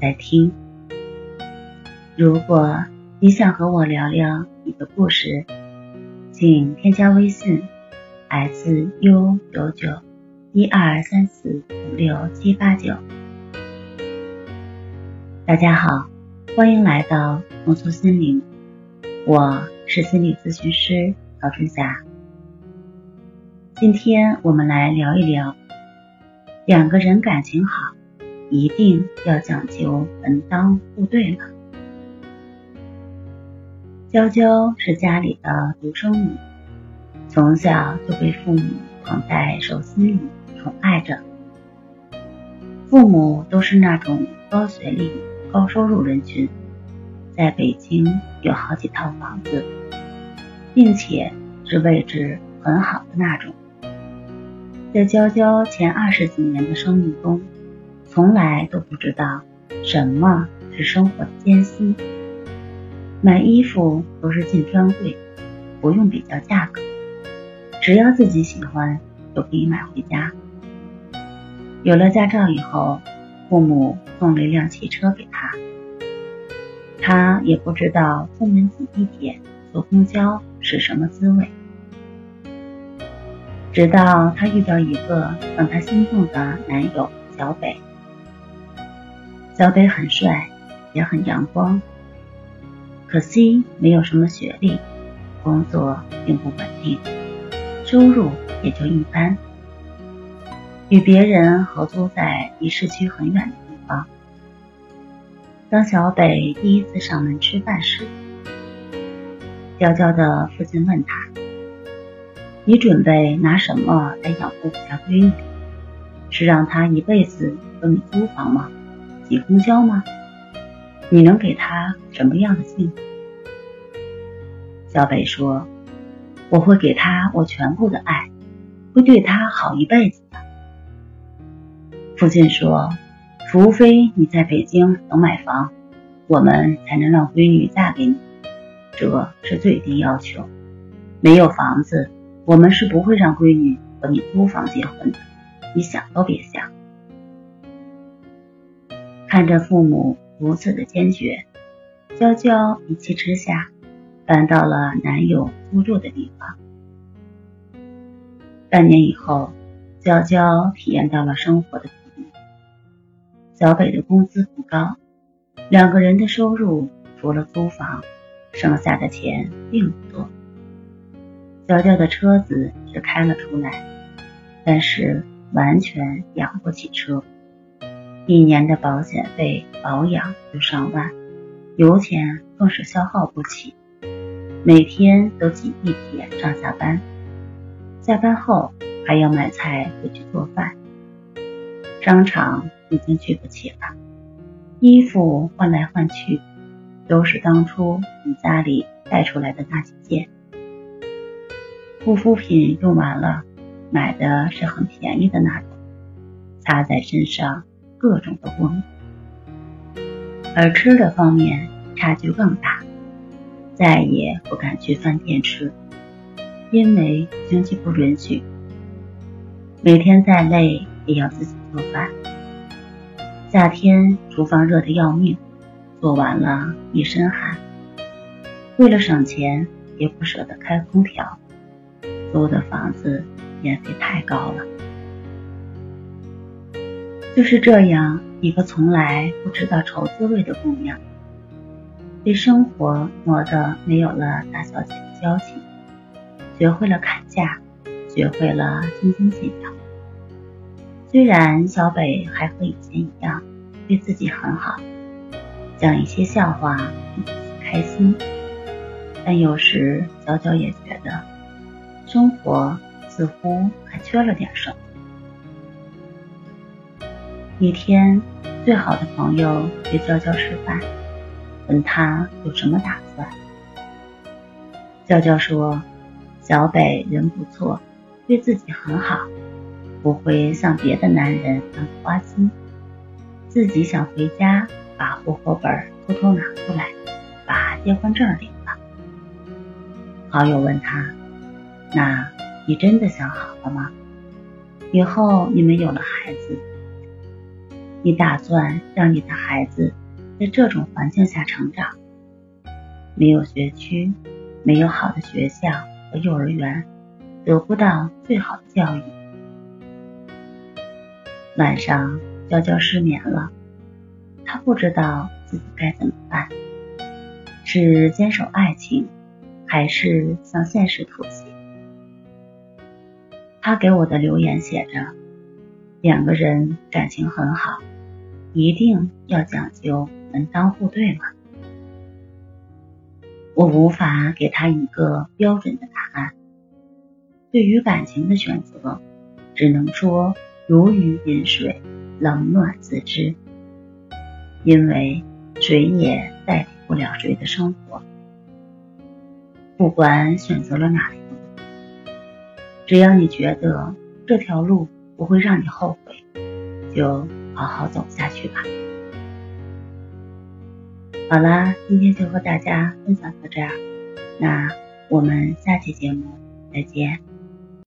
在听。如果你想和我聊聊你的故事，请添加微信 s u 九九一二三四五六七八九。大家好，欢迎来到重塑心灵，我是心理咨询师曹春霞。今天我们来聊一聊，两个人感情好。一定要讲究门当户对吗？娇娇是家里的独生女，从小就被父母捧在手心里宠爱着。父母都是那种高学历、高收入人群，在北京有好几套房子，并且是位置很好的那种。在娇娇前二十几年的生命中，从来都不知道什么是生活的艰辛。买衣服都是进专柜，不用比较价格，只要自己喜欢就可以买回家。有了驾照以后，父母送了一辆汽车给他，他也不知道出门挤地铁、坐公交是什么滋味。直到他遇到一个让他心动的男友小北。小北很帅，也很阳光，可惜没有什么学历，工作并不稳定，收入也就一般。与别人合租在离市区很远的地方。当小北第一次上门吃饭时，娇娇的父亲问他：“你准备拿什么来养活我家闺女？是让她一辈子和你租房吗？”挤公交吗？你能给他什么样的幸福？小北说：“我会给他我全部的爱，会对他好一辈子的。”父亲说：“除非你在北京能买房，我们才能让闺女嫁给你，这是最低要求。没有房子，我们是不会让闺女和你租房结婚的，你想都别想。”看着父母如此的坚决，娇娇一气之下搬到了男友租住的地方。半年以后，娇娇体验到了生活的苦逼。小北的工资不高，两个人的收入除了租房，剩下的钱并不多。娇娇的车子是开了出来，但是完全养不起车。一年的保险费、保养就上万，油钱更是消耗不起。每天都挤地铁上下班，下班后还要买菜回去做饭。商场已经去不起了，衣服换来换去，都是当初从家里带出来的那几件。护肤品用完了，买的是很便宜的那种，擦在身上。各种的光，而吃的方面差距更大，再也不敢去饭店吃，因为经济不允许。每天再累也要自己做饭，夏天厨房热得要命，做完了一身汗。为了省钱，也不舍得开空调，租的房子年费太高了。就是这样一个从来不知道愁滋味的姑娘，被生活磨得没有了大小姐的交情，学会了砍价，学会了斤斤计较。虽然小北还和以前一样对自己很好，讲一些笑话让自己开心，但有时小娇也觉得生活似乎还缺了点什么。一天，最好的朋友约娇娇吃饭，问他有什么打算。娇娇说：“小北人不错，对自己很好，不会像别的男人那么花心。自己想回家，把户口本偷偷拿出来，把结婚证领了。”好友问他：“那你真的想好了吗？以后你们有了孩子？”你打算让你的孩子在这种环境下成长？没有学区，没有好的学校和幼儿园，得不到最好的教育。晚上，娇娇失眠了，她不知道自己该怎么办：是坚守爱情，还是向现实妥协？她给我的留言写着：“两个人感情很好。”一定要讲究门当户对吗？我无法给他一个标准的答案。对于感情的选择，只能说如鱼饮水，冷暖自知。因为谁也代替不了谁的生活。不管选择了哪条路，只要你觉得这条路不会让你后悔，就。好好走下去吧。好啦，今天就和大家分享到这儿，那我们下期节目再见。